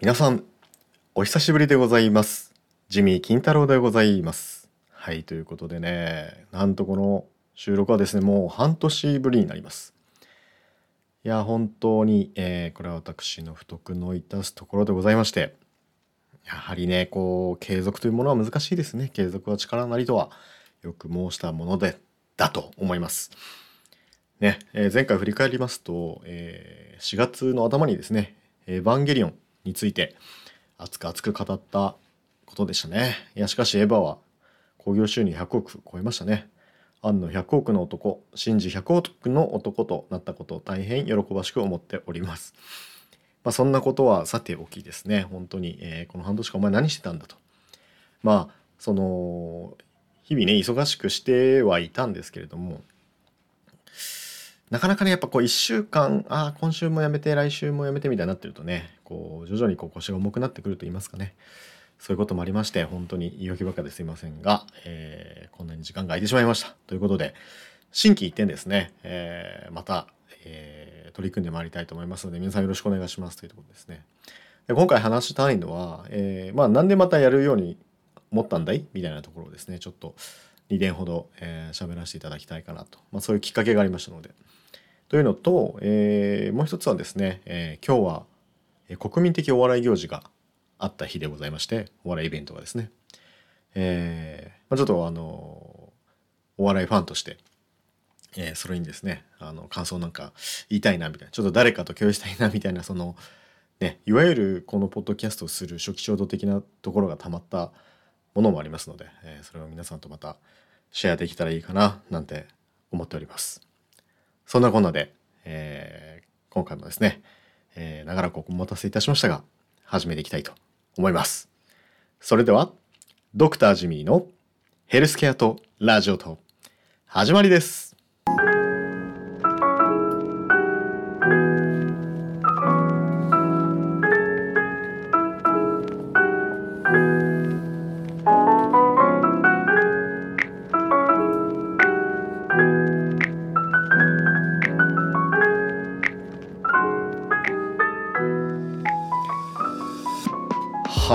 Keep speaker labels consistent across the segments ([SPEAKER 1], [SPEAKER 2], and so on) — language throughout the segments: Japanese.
[SPEAKER 1] 皆さんお久しぶりでございます。ジミー金太郎でございます。はいということでねなんとこの収録はですねもう半年ぶりになります。いや本当に、えー、これは私の不徳の致すところでございましてやはりねこう継続というものは難しいですね。継続は力なりとはよく申したものでだと思います。ね、えー、前回振り返りますと、えー、4月の頭にですね「エヴァンゲリオン」について熱く熱く語ったことでしたね。いやしかしエヴァは興行収入100億超えましたね。庵野100億の男、シンジ100億の男となったことを大変喜ばしく思っております。まあ、そんなことはさておきですね、本当に、えー、この半年間お前何してたんだと。まあ、その、日々ね、忙しくしてはいたんですけれども、なかなかね、やっぱこう1週間、ああ、今週もやめて、来週もやめてみたいになってるとね、こう、徐々にこう腰が重くなってくると言いますかね。そういうこともありまして、本当に言い訳ばっかですいませんが、えー、こんなに時間が空いてしまいました。ということで、新規一点ですね、えー、また、えー、取り組んでまいりたいと思いますので、皆さんよろしくお願いしますというところですね。で今回話したいのは、え、まあ、なんでまたやるように思ったんだい？みたいなところをですね、ちょっと2年ほど喋、えー、らせていただきたいかなと、まあ、そういうきっかけがありましたので、というのと、えー、もう一つはですね、えー、今日は国民的お笑い行事があった日でございましてお笑いイベントがですね、えーまあ、ちょっとあのお笑いファンとして、えー、それにですねあの感想なんか言いたいなみたいなちょっと誰かと共有したいなみたいなそのねいわゆるこのポッドキャストをする初期衝動的なところがたまったものもありますので、えー、それを皆さんとまたシェアできたらいいかななんて思っております。そんなこんなで、えー、今回もですね、えー、長らくお待たせいたしましたが、始めていきたいと思います。それでは、ドクタージミーのヘルスケアとラジオと始まりです。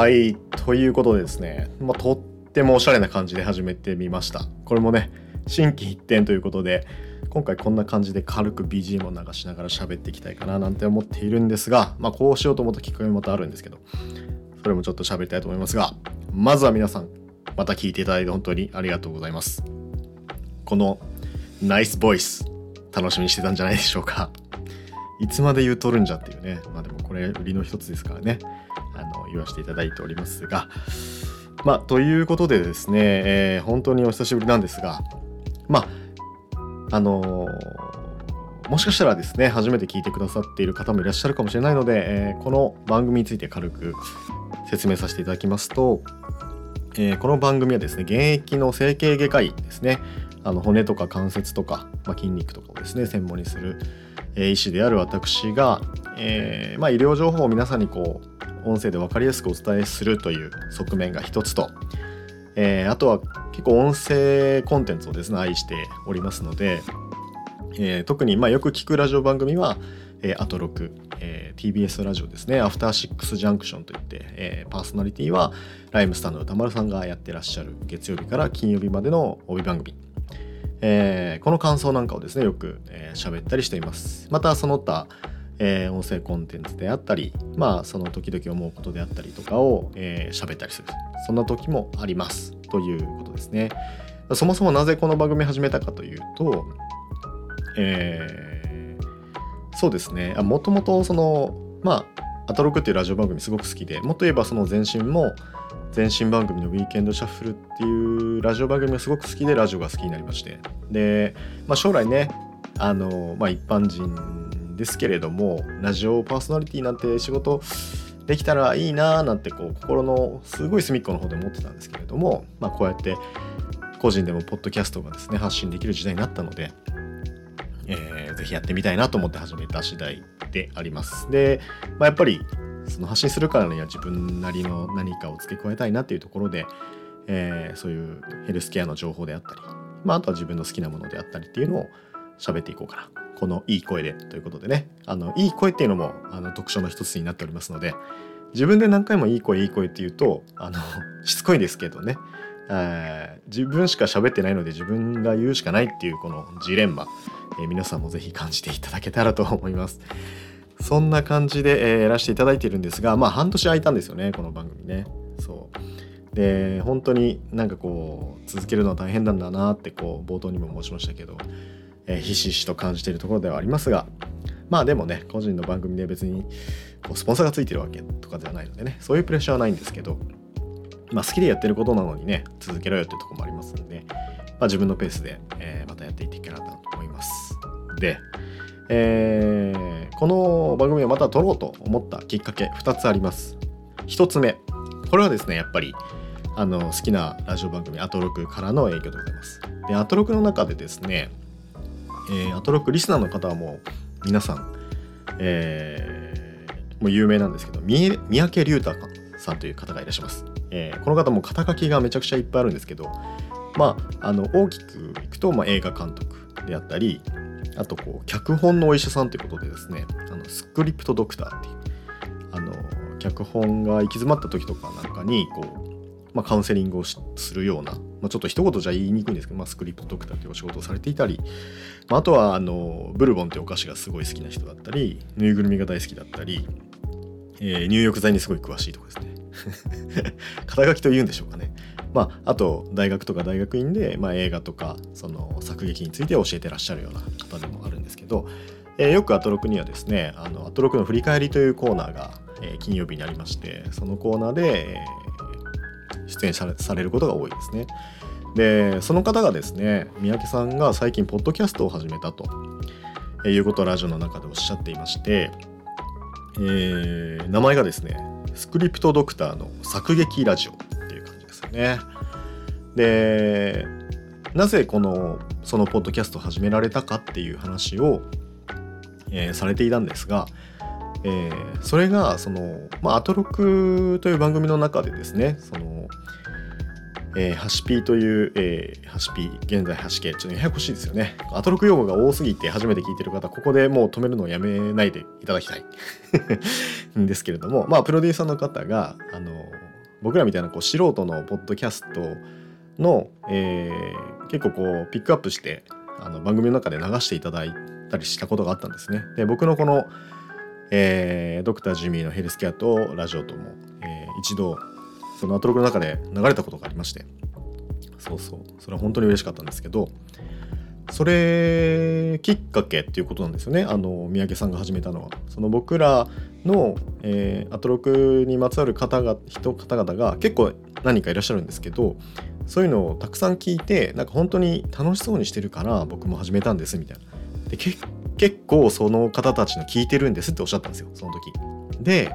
[SPEAKER 1] はいということでですね、まあ、とってもおしゃれな感じで始めてみました。これもね新規一点ということで今回こんな感じで軽く BGM を流しながら喋っていきたいかななんて思っているんですがまあこうしようと思ったきっかけもまたあるんですけどそれもちょっと喋りたいと思いますがまずは皆さんまた聞いていただいて本当にありがとうございます。このナイスボイス楽しみにしてたんじゃないでしょうか。いつまで言うとるんじゃっていうね。まあでもこれ売りの一つですからね。あの言わせていただいておりますがまあということでですね、えー、本当にお久しぶりなんですがまああのー、もしかしたらですね初めて聞いてくださっている方もいらっしゃるかもしれないので、えー、この番組について軽く説明させていただきますと、え、この番組はですね現役の整形外科医ですね。あの骨とか関節とか、まあ、筋肉とかをですね専門にする、え、医師である私が、えーまあ、医療情報を皆さんにこう音声で分かりやすくお伝えするという側面が一つと、えー、あとは結構音声コンテンツをですね愛しておりますので、えー、特にまあよく聞くラジオ番組は、えー、アトロク、えー、TBS ラジオですねアフターシックスジャンクションといって、えー、パーソナリティはライムスターの歌丸さんがやってらっしゃる月曜日から金曜日までの帯番組。えー、この感想なんかをですねよく喋、えー、ったりしています。またその他えー、音声コンテンツであったりまあその時々思うことであったりとかを喋、えー、ったりする。そんな時もあります。ということですね。そもそもなぜこの番組始めたかというとえー、そうですね。もともとそのまあアトロクっていうラジオ番組すごく好きでもっと言えばその前身も前身番組の「ウィーケンドシャッフル」っていうラジオ番組がすごく好きでラジオが好きになりましてで、まあ、将来ねあの、まあ、一般人ですけれどもラジオパーソナリティなんて仕事できたらいいなーなんてこう心のすごい隅っこの方で思ってたんですけれども、まあ、こうやって個人でもポッドキャストがですね発信できる時代になったので、えー、ぜひやってみたいなと思って始めた次第であります。で、まあ、やっぱりその発信するからには自分なりの何かを付け加えたいなっていうところで、えー、そういうヘルスケアの情報であったり、まあ、あとは自分の好きなものであったりっていうのを喋っていこうかな。このいい声でということでね。あのいい声っていうのもあの特徴の一つになっておりますので自分で何回もいい声いい声って言うとあの しつこいですけどね。自分しか喋ってないので自分が言うしかないっていうこのジレンマ、えー、皆さんもぜひ感じていただけたらと思います。そんな感じで、えー、やらせていただいているんですがまあ半年空いたんですよねこの番組ね。そうで本当になんかこう続けるのは大変なんだなってこう冒頭にも申しましたけど、えー、ひしひしと感じているところではありますがまあでもね個人の番組で別にこうスポンサーがついてるわけとかではないのでねそういうプレッシャーはないんですけどまあ好きでやってることなのにね続けろよっていうとこもありますんで、まあ、自分のペースで、えー、またやっていっていけたらと思いますで、えー、この番組をまた撮ろうと思ったきっかけ2つあります。1つ目これはですねやっぱりあの好きなラジオ番組アトロクからの影響でございます。でアトロクの中でですね、えー、アトロクリスナーの方はもう皆さん、えー、もう有名なんですけど三宅龍太さんという方がいらっしゃいます、えー、この方も肩書きがめちゃくちゃいっぱいあるんですけどまああの大きくいくと、まあ、映画監督であったりあとこう脚本のお医者さんということでですねあのスクリプトドクターっていうあの脚本が行き詰まった時とかなんかにこうまあ、カウンセリングをするような、まあ、ちょっと一言じゃ言いにくいんですけど、まあ、スクリプトドクターというお仕事をされていたり、まあ、とはあのブルボンっていうお菓子がすごい好きな人だったりぬいぐるみが大好きだったり、えー、入浴剤にすごい詳しいとかですね 肩書きと言うんでしょうかね。まあ、あと大学とか大学院で、まあ、映画とかその作劇について教えてらっしゃるような方でもあるんですけど、えー、よくアトロクにはですねあのアトロクの振り返りというコーナーが、えー、金曜日にありましてそのコーナーで、え出演されされることが多いですね。でその方がですね三宅さんが最近ポッドキャストを始めたということをラジオの中でおっしゃっていまして、えー、名前がですねスクリプトドクターの作劇ラジオっていう感じですよね。でなぜこのそのポッドキャストを始められたかっていう話を、えー、されていたんですが、えー、それがその、まあ、アトロクという番組の中でですねその、えー、ハシピーという、えー、ハシピー現在ハシ系ちょっとややこしいですよねアトロク用語が多すぎて初めて聞いてる方ここでもう止めるのをやめないでいただきたいん ですけれどもまあプロデューサーの方があの僕らみたいなこう素人のポッドキャストの、えー、結構こうピックアップしてあの番組の中で流していただいたりしたことがあったんですね。で僕のこのえー、ドクタージミーのヘルスケアとラジオとも、えー、一度そのアトロクの中で流れたことがありまして。そうそう。それは本当に嬉しかったんですけど。それきっかけっていうことなんですよね。あの三宅さんが始めたのは。その僕らの、えー、アトロクにまつわる方が人方々が結構何かいらっしゃるんですけどそういうのをたくさん聞いてなんか本当に楽しそうにしてるから僕も始めたんですみたいな。で結結構その方たちの聞いてるんですっておっしゃったんですよその時。で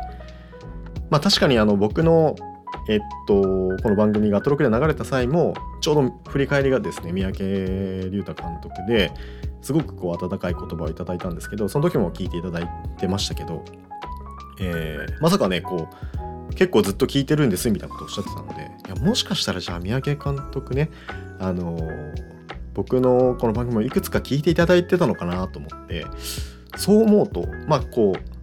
[SPEAKER 1] まあ確かにあの僕のえっとこの番組が登録で流れた際もちょうど振り返りがですね三宅龍太監督ですごくこう温かい言葉をいただいたんですけどその時も聞いていただいてましたけど、えー、まさかねこう結構ずっと聞いてるんですみたいなことをおっしゃってたのでいやもしかしたらじゃあ三宅監督ねあの僕のこの番組をいくつか聞いていただいてたのかなと思ってそう思うとまあこう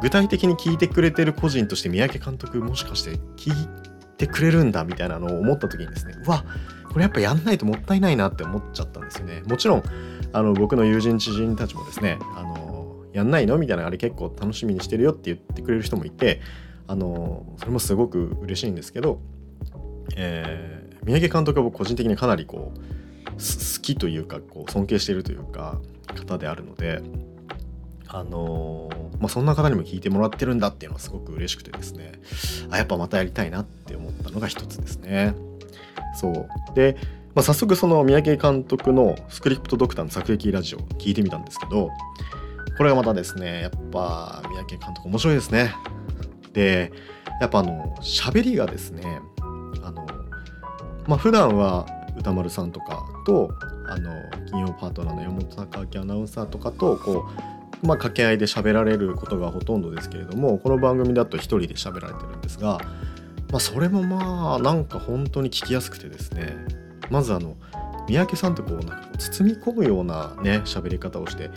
[SPEAKER 1] 具体的に聞いてくれてる個人として三宅監督もしかして聞いてくれるんだみたいなのを思った時にですねうわこれやっぱやんないともったいないなって思っちゃったんですよね。もちろんあの僕の友人知人たちもですねあのやんないの？みたいなあれ結構楽しみにしてるよって言ってくれる人もいてあのそれもすごく嬉しいんですけど、えー、三宅監督は僕個人的にかなりこう好きというかこう尊敬しているというか方であるのであの、まあ、そんな方にも聞いてもらってるんだっていうのはすごく嬉しくてですねあやっぱまたやりたいなって思ったのが一つですね。そうで、まあ、早速その三宅監督のスクリプトドクターの作劇ラジオ聞いてみたんですけどこれがまたですねやっぱ三宅監督面白いですね。でやっぱあの喋りがですねあのまあ普段は歌丸さんとかとあの金曜パートナーの山本隆明アナウンサーとかとこう、まあ、掛け合いで喋られることがほとんどですけれどもこの番組だと1人で喋られてるんですが、まあ、それもまあなんか本当に聞きやすくてですねまずあの三宅さんってこうなんか包み込むようなね喋り方をして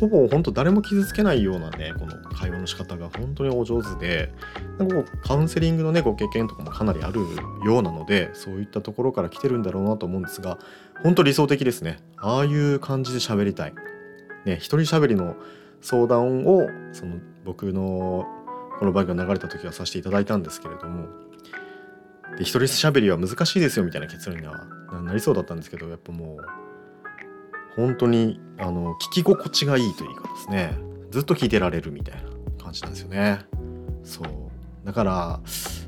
[SPEAKER 1] ほぼ本当誰も傷つけないようなねこの会話の仕方が本当にお上手でなんかこうカウンセリングのねご経験とかもかなりあるようなのでそういったところから来てるんだろうなと思うんですが本当理想的ですね。ああいう感じで喋りたい。ね一人喋りの相談をその僕のこの番組が流れた時はさせていただいたんですけれどもで一人喋りは難しいですよみたいな結論にはなりそうだったんですけどやっぱもう本当にあの聞き心地がいいというかですねずっと聞いてられるみたいな感じなんですよね。そうだから、ま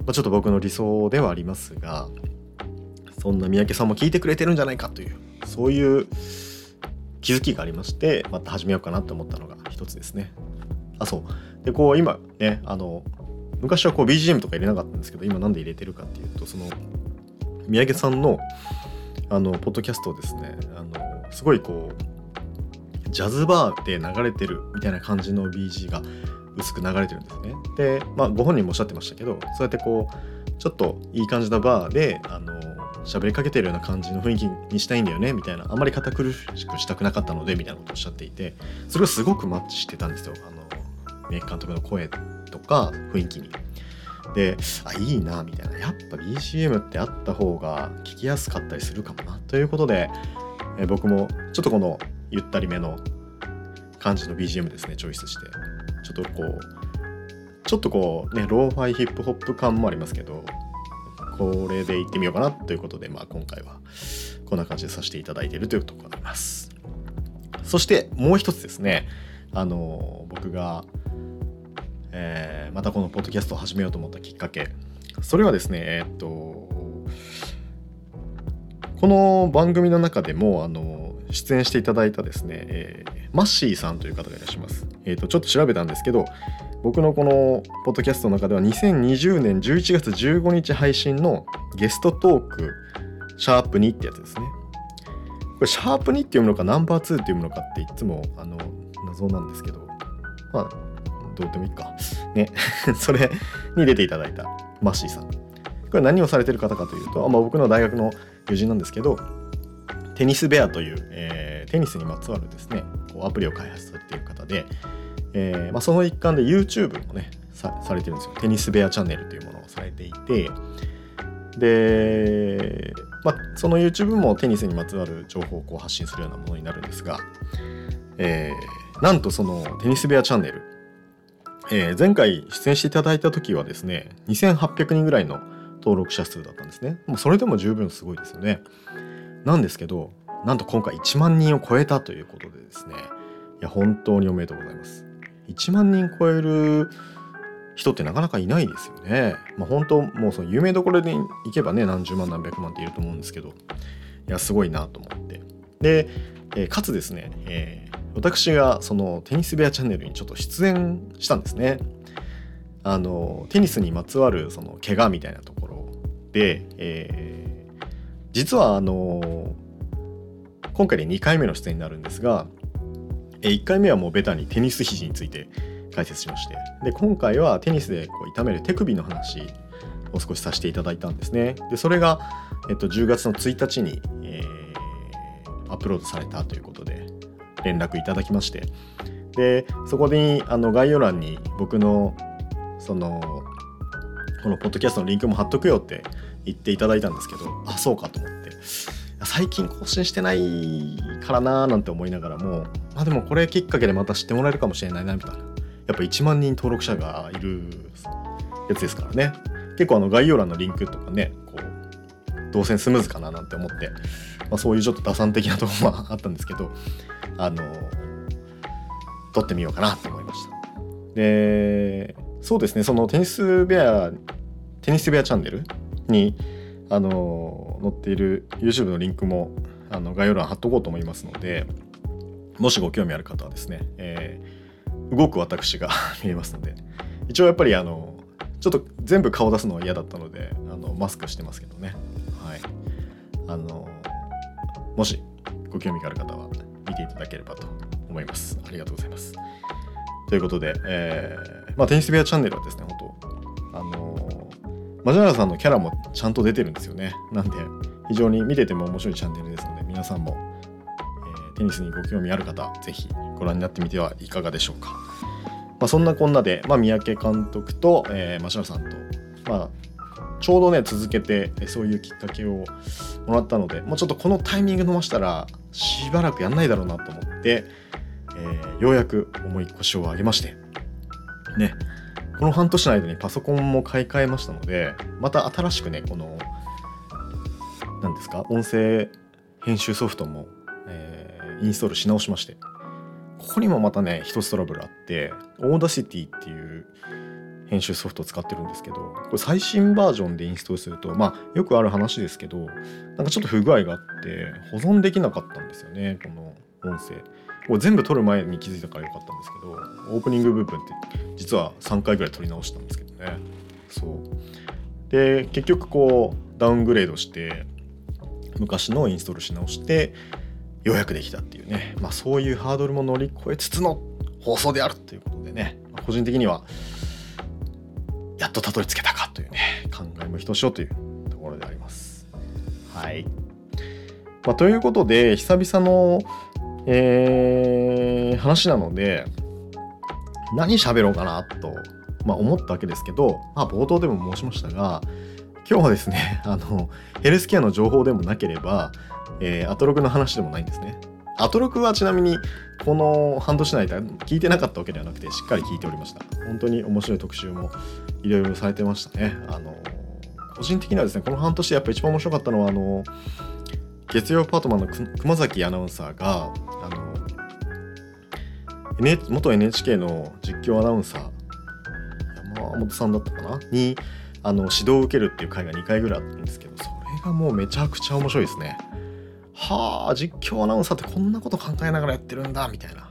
[SPEAKER 1] あ、ちょっと僕の理想ではありますがそんな三宅さんも聞いてくれてるんじゃないかというそういう気づきがありましてまた始めようかなと思ったのが一つですね。あそうでこう今ねあの昔はこう BGM とか入れなかったんですけど今なんで入れてるかっていうとその三宅さんのあのポッドキャストをですねあのすごいこうジャズバーで流れてるみたいな感じの BG が薄く流れてるんですね。で、まあ、ご本人もおっしゃってましたけどそうやってこうちょっといい感じのバーであの喋りかけてるような感じの雰囲気にしたいんだよねみたいな。あんまり堅苦しくしたくなかったのでみたいなことをおっしゃっていて。それがすごくマッチしてたんですよ。あの三重監督の声とか雰囲気に。であいいなみたいな。やっぱ BGM ってあった方が聞きやすかったりするかもな。ということで、え僕もちょっとこのゆったりめの感じの BGM ですねチョイスして。ちょっとこうちょっとこうねローファイヒップホップ感もありますけどこれでいってみようかなということで、まあ、今回はこんな感じでさせていただいているというところがありますそしてもう一つですねあの僕がえー、またこのポッドキャストを始めようと思ったきっかけそれはですねえー、っとこの番組の中でもあの出演していただいたですね、えー、マッシーさんという方がいらっしゃいます。えーと、ちょっと調べたんですけど僕のこのポッドキャストの中では2020年11月15日配信のゲストトークシャープ2ってやつですね。これシャープ2って読むのかナンバー2って読むのかっていつもあの謎なんですけどまあどうでもいいか。ね。それに出ていただいたマッシーさん。これ何をされてる方かというと、まあ、僕の大学の友人なんですけど、テニスベアという、えー、テニスにまつわるですね、こうアプリを開発されている方で、えーまあ、その一環で YouTube もねさ、れてるんですよ。テニスベアチャンネルというものをされていて、で、まあ、その YouTube もテニスにまつわる情報をこう発信するようなものになるんですが、えー、なんとそのテニスベアチャンネルえー、前回出演していただいた時はですね2800人ぐらいの登録者数だったんですね。もうそれでも十分すごいですよね。なんですけどなんと今回1万人を超えたということでですね。いや本当におめでとうございます。1万人超える人ってなかなかいないですよね。まあ本当もうその有名どころで行けばね何十万何百万っていると思うんですけど。いやすごいなと思って。で、えー、かつですね、えー私がそのテニス部屋チャンネルにちょっと出演したんですね。あのテニスにまつわるその怪我みたいなところで、えー、実はあの今回で2回目の出演になるんですが、え1回目はもうベタにテニス肘について解説しまして。で今回はテニスでこう痛める手首の話を少しさせていただいたんですね。でそれが、えっと、10月の1日に、えー、アップロードされたということで連絡いただきまして。でそこにあの概要欄に僕のそのこのポッドキャストのリンクも貼っとくよって言っていただいたんですけどあそうかと思って。最近更新してないからなーなんて思いながらもまあでもこれきっかけでまた知ってもらえるかもしれないなみたいな。やっぱ1万人登録者がいるやつですからね。結構あの概要欄のリンクとかねこう動線スムーズかななんて思って、まあ、そういうちょっと打算的なところもあったんですけどあの撮ってみようかなと思いました。でそうですねそのテニスベアテニスベアチャンネルにあの載っている YouTube のリンクもあの概要欄貼っとこうと思いますのでもしご興味ある方はですね、えー、動く私が 見えますので一応やっぱりあのちょっと全部顔出すのは嫌だったのであのマスクしてますけどねはいあのもしご興味がある方は見ていただければと思います。ありがとうございます。ということで、えー、まあ、テニス部屋チャンネルはですね、本当あの、マジャラさんのキャラもちゃんと出てるんですよね。なんで、非常に見てても面白いチャンネルですので、皆さんも、えー、テニスにご興味ある方、ぜひご覧になってみてはいかがでしょうか。まあ、そんなこんなで、まあ、三宅監督と、えー、マシュラさんと、まあ、ちょうどね続けてそういうきっかけをもらったのでもうちょっとこのタイミング逃したらしばらくやんないだろうなと思って、えー、ようやく重い腰を上げましてねこの半年の間にパソコンも買い替えましたのでまた新しくねこの何ですか音声編集ソフトも、えー、インストールし直しましてここにもまたね一つトラブルあってAudacity っていう編集ソフトを使ってるんですけどこれ最新バージョンでインストールするとまあよくある話ですけどなんかちょっと不具合があって保存できなかったんですよねこの音声。これ全部撮る前に気づいたからよかったんですけどオープニング部分って実は3回ぐらい撮り直したんですけどね。そう。で結局こうダウングレードして昔のインストールし直してようやくできたっていうね、まあ、そういうハードルも乗り越えつつの放送であるということでね、まあ、個人的にはやっとたどり着けたかというね考えもひとしおというところであります。はい、まあ、ということで久々の、えー、話なので何喋ろうかなと、まあ、思ったわけですけど、まあ、冒頭でも申しましたが今日はですね あのヘルスケアの情報でもなければ、えー、アトログの話でもないんですね。アトロクはちなみにこの半年の間聞いてなかったわけではなくてしっかり聞いておりました本当に面白い特集もいろいろされてましたねあの個人的にはですねこの半年やっぱ一番面白かったのはあの月曜パートマンの熊崎アナウンサーがあの、N、元 NHK の実況アナウンサー山本さんだったかな？にあの指導を受けるっていう回が2回ぐらいあったんですけどそれがもうめちゃくちゃ面白いですね。はあ実況アナウンサーってこんなこと考えながらやってるんだみたいな。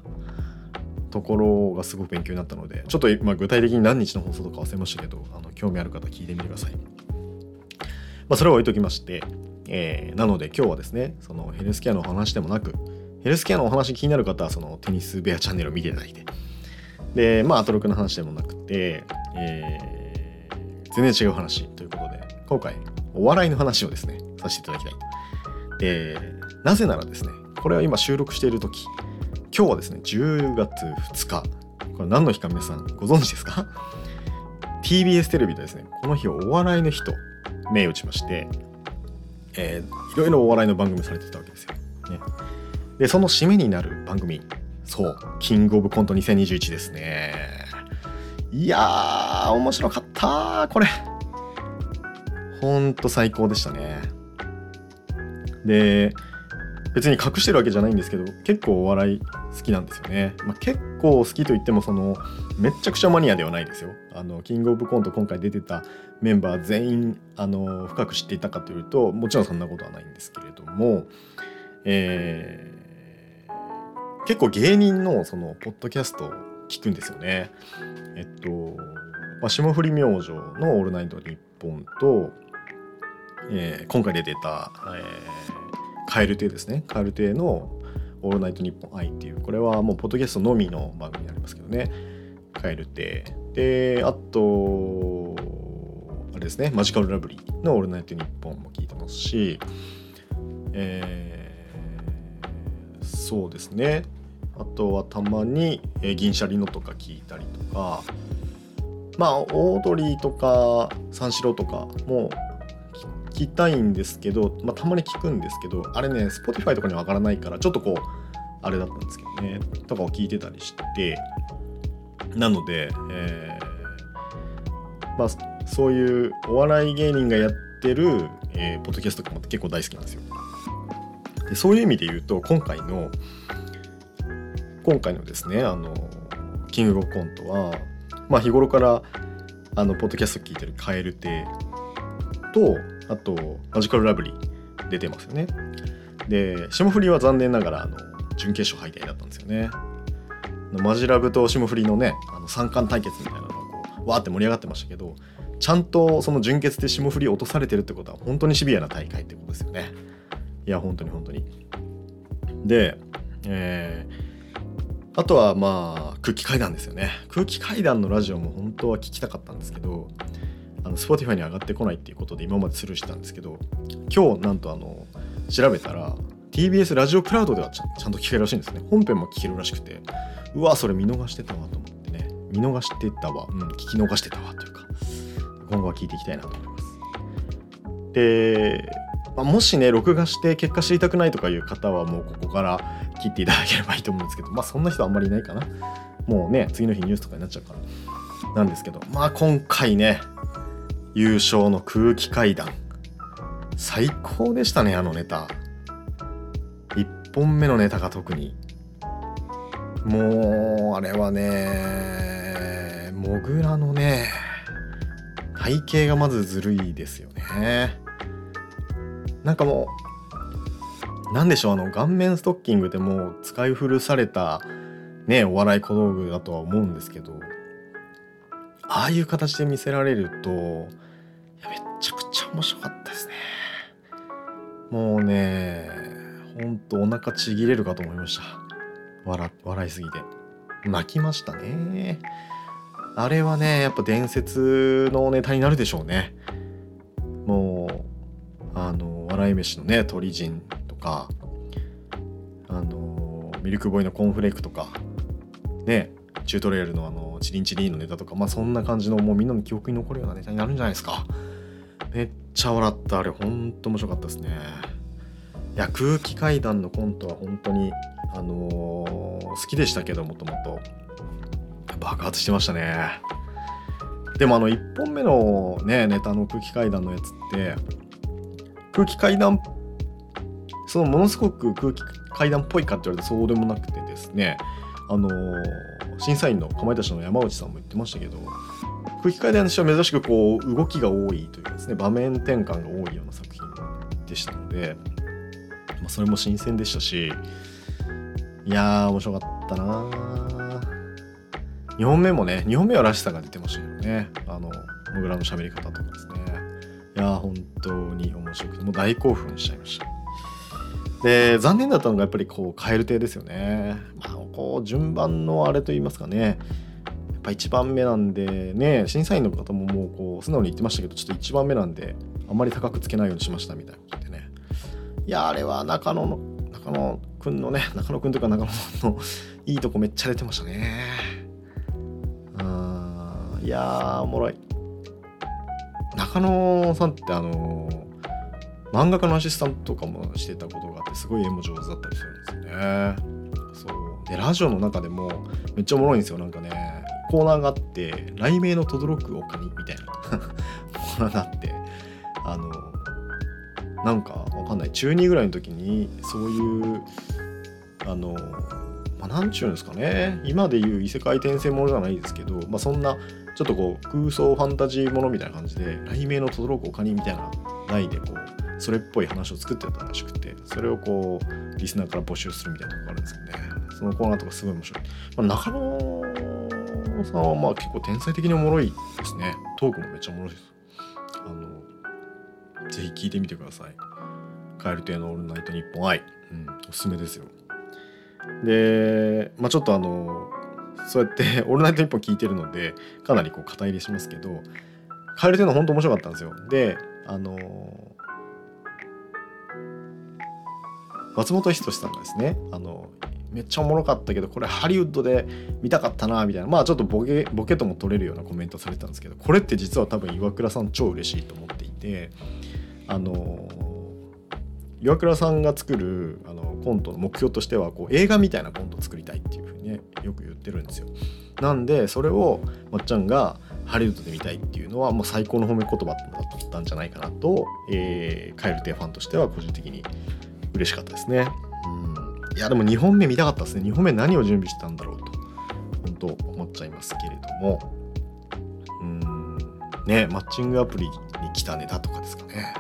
[SPEAKER 1] ところがすごく勉強になったのでちょっと、ま、具体的に何日の放送とか忘れましたけどあの興味ある方聞いてみてください。まあ、それは置いときまして、えー、なので今日はですねそのヘルスケアのお話でもなくヘルスケアのお話気になる方はそのテニスベアチャンネルを見ていただいてでまあアトロクの話でもなくて、えー、全然違う話ということで今回お笑いの話をですねさせていただきたい。でなぜならですねこれは今収録している時今日はですね10月2日これ何の日か皆さんご存知ですか？TBS テレビでですねこの日をお笑いの日と銘打ちまして、えー、いろいろお笑いの番組されてたわけですよ。ね、でその締めになる番組そうキングオブコント2021ですね。いやー面白かったこれ。ほんと最高でしたね。で別に隠してるわけじゃないんですけど結構お笑い好きなんですよね、まあ、結構好きといってもそのめっちゃくちゃマニアではないですよ。あのキングオブコント今回出てたメンバー全員あの深く知っていたかというともちろんそんなことはないんですけれども、えー、結構芸人のそのポッドキャストを聞くんですよね。えっと、まあ、霜降り明星の「オールナイトニッポン」と、えー、今回出てた、えー蛙亭ですね。蛙亭の「オールナイトニッポン愛」っていうこれはもうポッドキャストのみの番組になりますけどね。蛙亭。であとですね。マジカルラブリーの「オールナイトニッポン」も聞いてますしえー、そうですね。あとはたまに、えー、銀シャリのとか聞いたりとかまあオードリーとか三四郎とかも聞きたいんですけど、まあ、たまに聞くんですけどあれね Spotify とかには上がらないからちょっとこうあれだったんですけどねとかを聞いてたりしてなので、えー、まあそういうお笑い芸人がやってる、えー、ポッドキャストとかも結構大好きなんですよ。でそういう意味で言うと今回の今回のですねあのキングオブコントはまあ日頃からあのポッドキャスト聞いてるカエル亭とあとマジカルラブリー出てますよね。で霜降りは残念ながらあの準決勝敗退だったんですよね。マジラブと霜降りのねあの三冠対決みたいなわーって盛り上がってましたけどちゃんとその準決で霜降り落とされてるってことは本当にシビアな大会ってことですよね。いや本当に本当に。でえー、あとはまあ空気階段ですよね。空気階段のラジオも本当は聞きたかったんですけどあの Spotify に上がってこないっていうことで今までスルーしてたんですけど今日なんとあの調べたら TBS ラジオクラウドではちゃんと聞けるらしいんですね。本編も聞けるらしくてうわそれ見逃してたわと思って。見逃してたわ、うん、聞き逃してたわというか今後は聞いていきたいなと思います。で、まあ、もしね録画して結果知りたくないとかいう方はもうここから切っていただければいいと思うんですけどまあそんな人あんまりいないかな。もうね次の日ニュースとかになっちゃうから。なんですけどまあ今回ね優勝の空気階段。最高でしたねあのネタ。1本目のネタが特に。もうあれはねモグラのね体型がまずずるいですよね。なんかもうなんでしょうあの顔面ストッキングでもう使い古されたねお笑い小道具だとは思うんですけどああいう形で見せられるとめちゃくちゃ面白かったですね。もうねほんとお腹ちぎれるかと思いました。笑笑いすぎて。泣きましたね。あれはねやっぱ伝説のネタになるでしょうね。もうあの笑い飯のね鳥人とかあのミルクボーイのコーンフレークとかねチュートレールのあのチリンチリンのネタとかまあそんな感じのもうみんなの記憶に残るようなネタになるんじゃないですか。めっちゃ笑ったあれほんと面白かったですね。いや空気階段のコントは本当にあのー、好きでしたけどもともと。爆発してましたね。でもあの1本目のねネタの空気階段のやつって空気階段そのものすごく空気階段っぽいかって言われてそうでもなくてですねあの、審査員のかまいたちの山内さんも言ってましたけど空気階段の人は珍しくこう動きが多いというかですね場面転換が多いような作品でしたので、まあ、それも新鮮でしたしいやー面白かったな2本目もね2本目はらしさが出てましたけどね。あのモグラの喋り方とかですね。いや本当に面白くてもう大興奮しちゃいました。で残念だったのがやっぱりこう蛙亭ですよね。まあこう順番のあれと言いますかね。やっぱ1番目なんでね審査員の方ももうこう素直に言ってましたけどちょっと1番目なんであんまり高くつけないようにしましたみたいなことでね。いやあれは中野の中野くんのね中野くんというか中野さんのいいとこめっちゃ出てましたね。いやおもろい。中野さんってあの漫画家のアシスタントとかもしてたことがあってすごい絵も上手だったりするんですよね。そう。でラジオの中でもめっちゃおもろいんですよ。なんかねコーナーがあって「雷鳴の轟く丘に」みたいな。コーナーがあってあのなんかわかんない。中2ぐらいの時にそういうあのまあ何ちゅうんですかね。今でいう異世界転生ものじゃないですけど、まあ、そんなちょっとこう空想ファンタジーものみたいな感じで「雷鳴の轟く丘に」みたいな題でこうそれっぽい話を作ってたらしくてそれをこうリスナーから募集するみたいなとこがあるんですよねそのコーナーとかすごい面白い、まあ、中野野さんはまあ結構天才的におもろいですね。トークもめっちゃおもろいです。あの、ぜひ聞いてみてください。カエル亭のオールナイトニッポン愛。うん、おすすめですよ。で、まあちょっとあの、そうやってオールナイトニッポ聞いてるので、かなりこう肩入れしますけど、カエル亭のは本当面白かったんですよ。で、あの、松本人志さんがですね、あの、めっちゃおもろかったけどこれハリウッドで見たかったなみたいなまあちょっとボケボケとも取れるようなコメントされてたんですけどこれって実は多分岩倉さん超嬉しいと思っていてあの岩倉さんが作るあのコントの目標としてはこう映画みたいなコントを作りたいっていうふうにねよく言ってるんですよ。なんでそれをまっちゃんがハリウッドで見たいっていうのはもう最高の褒め言葉だったんじゃないかなと、えー、カエル亭ファンとしては個人的に嬉しかったですね。うん。いやでも2本目見たかったですね。2本目何を準備したんだろうと本当思っちゃいますけれども。うん。ねマッチングアプリに来たネタとかですかね。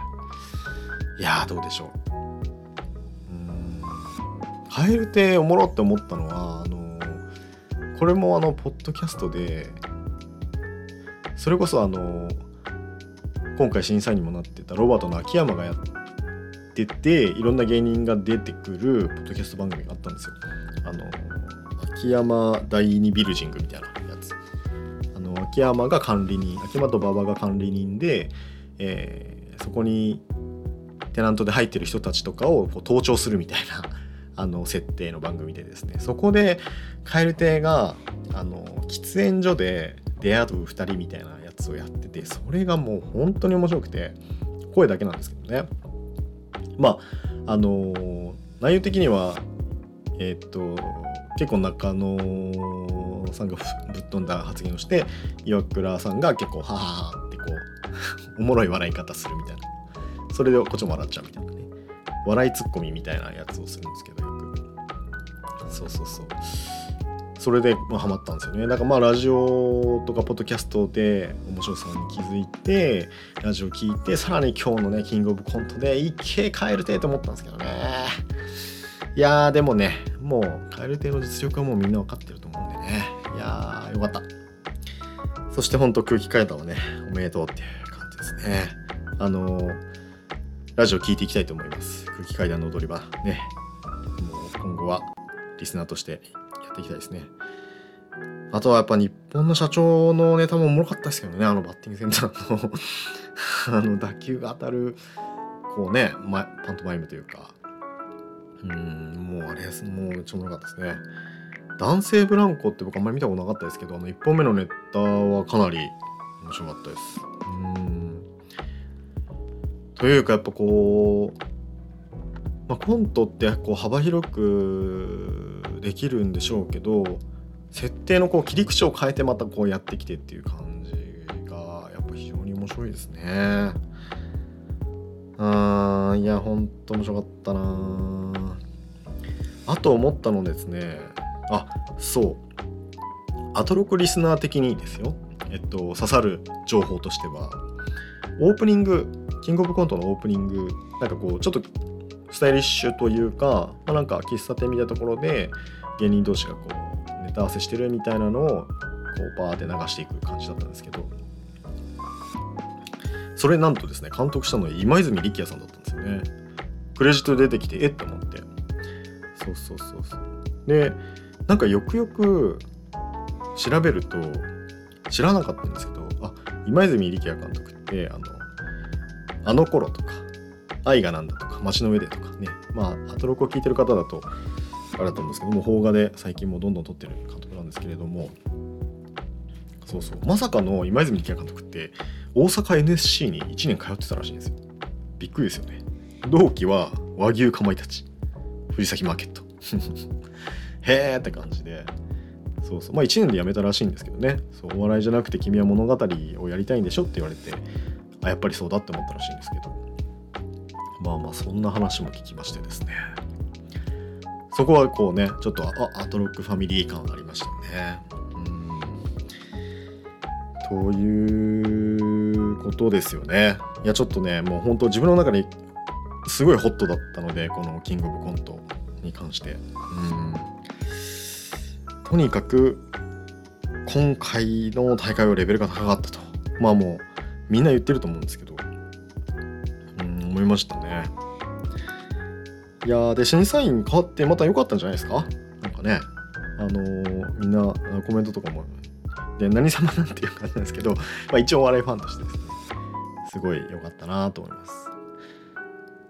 [SPEAKER 1] いやどうでしょう。カエル亭おもろって思ったのはあのこれもあのポッドキャストでそれこそあの今回審査員にもなってたロバートの秋山がやっててていろんな芸人が出てくるポッドキャスト番組があったんですよ。あの秋山第二ビルジングみたいなやつ。あの秋山が管理人秋山と馬場が管理人で、えー、そこにテナントで入ってる人たちとかをこう盗聴するみたいなあの設定の番組でですね。そこで蛙亭があの喫煙所で出会う2人みたいなやつをやっててそれがもう本当に面白くて声だけなんですけどね。まああの内容的にはえっ、と結構中野さんがぶっ飛んだ発言をして岩倉さんが結構はははってこう おもろい笑い方するみたいな。それでこっちも笑っちゃうみたいなね。笑いツッコミみたいなやつをするんですけど。そうそうそう。それで、まあ、ハマったんですよね。だからまあラジオとかポッドキャストで面白さに気づいてラジオ聞いてさらに今日のねキングオブコントで一気帰るてと思ったんですけどね。いやーでもねもう蛙亭の実力はもうみんな分かってると思うんでね。いやーよかった。そしてほんと空気階段はねおめでとうっていう感じですね。あのー、ラジオ聞いていきたいと思います。空気階段の踊り場。ね。もう今後は。リスナーとしてやっていきたいですね。あとはやっぱ日本の社長のネタもおもろかったですけどね。あのバッティングセンターの。あの打球が当たるこうね、ま、パントマイムというか。うんもうあれですもうめっちゃおもろかったですね。男性ブランコって僕あんまり見たことなかったですけどあの1本目のネタはかなり面白かったです。うん。というかやっぱこう、まあ、コントってこう幅広くできるんでしょうけど設定のこう切り口を変えてまたこうやってきてっていう感じがやっぱ非常に面白いですね。あーいやほんと面白かったなあと思ったのですね。あそう。アトロクリスナー的にですよ。えっと刺さる情報としてはオープニングキングオブコントのオープニングなんかこうちょっとスタイリッシュというか、まあ、なんか喫茶店みたいなところで芸人同士がこうネタ合わせしてるみたいなのをこうバーって流していく感じだったんですけど。それなんとですね監督したのは今泉力也さんだったんですよね。クレジット出てきてえっ？て思って。そうそうそうそう。でなんかよくよく調べると知らなかったんですけどあ今泉力也監督ってあのあの頃とか愛がなんだとか街の上でとかね。まあアトロクを聞いてる方だとあれだと思うんですけども邦画で最近もどんどん撮ってる監督なんですけれども。そうそう。まさかの今泉力也監督って大阪 NSC に1年通ってたらしいんですよ。びっくりですよね。同期は和牛かまいたち。藤崎マーケット。へーって感じで。そうそう。まあ1年で辞めたらしいんですけどね。そうお笑いじゃなくて君は物語をやりたいんでしょって言われてあやっぱりそうだって思ったらしいんですけど。まあまあそんな話も聞きましてですね。そこはこうねちょっとあアトロックファミリー感ありましたね。うん。ということですよね。いやちょっとねもう本当自分の中ですごいホットだったのでこのキングオブコントに関して。うん。とにかく今回の大会はレベルが高かったと。まあもうみんな言ってると思うんですけど。思いましたね。いやで審査員変わってまた良かったんじゃないですか？なんかね。あのー、みんなコメントとかも。で何様なんていう感じなんですけど、まあ、一応お笑いファンとしてですね。すごい良かったなと思います。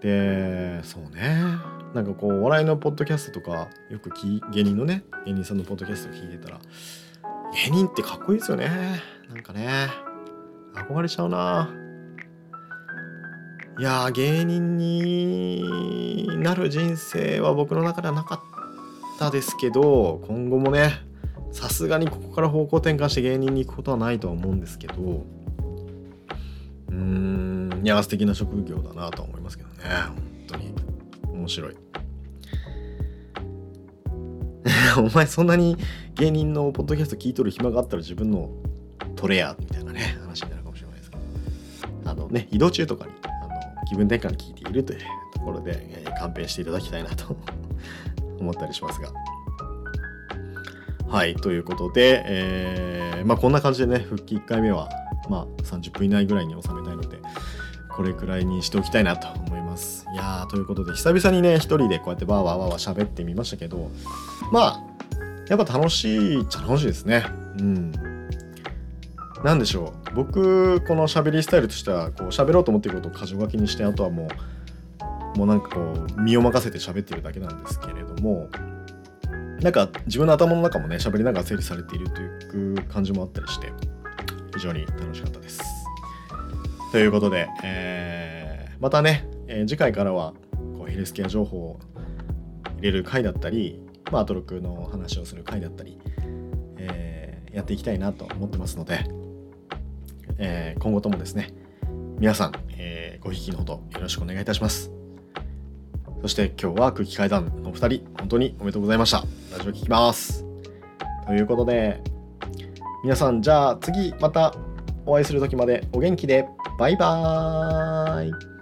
[SPEAKER 1] でそうね。なんかこうお笑いのポッドキャストとかよく芸人のね芸人さんのポッドキャスト聞いてたら芸人ってかっこいいですよね。なんかね。憧れちゃうな。いや芸人になる人生は僕の中ではなかったですけど今後もねさすがにここから方向転換して芸人に行くことはないとは思うんですけどうーんいや素敵な職業だなとは思いますけどね。本当に。面白い。お前そんなに芸人のポッドキャスト聞いとる暇があったら自分のトレやみたいなね話になるかもしれないですけど。あのね移動中とかに気分転換に聞いているというところで、えー、勘弁していただきたいなと 思ったりしますが。はいということで、えー、まあこんな感じでね復帰1回目はまあ30分以内ぐらいに収めたいのでこれくらいにしておきたいなと思います。いやーということで久々にね一人でこうやってバーワーワーワー喋ってみましたけどまあやっぱ楽しいっちゃ楽しいですね。うん。何でしょう。僕この喋りスタイルとしてはこう喋ろうと思っていることを箇条書きにしてあとはもうもうなんかこう身を任せて喋ってるだけなんですけれどもなんか自分の頭の中もね喋りながら整理されているという感じもあったりして非常に楽しかったです。ということで、えー、またね、えー、次回からはこうヘルスケア情報を入れる回だったり、まあ、アトロクの話をする回だったり、えー、やっていきたいなと思ってますので、えー、今後ともですね皆さん、えー、ご引きのほどよろしくお願いいたします。そして今日は空気階段のお二人、本当におめでとうございました。ラジオ聞きます。ということで、皆さん、じゃあ次またお会いする時までお元気で、バイバーイ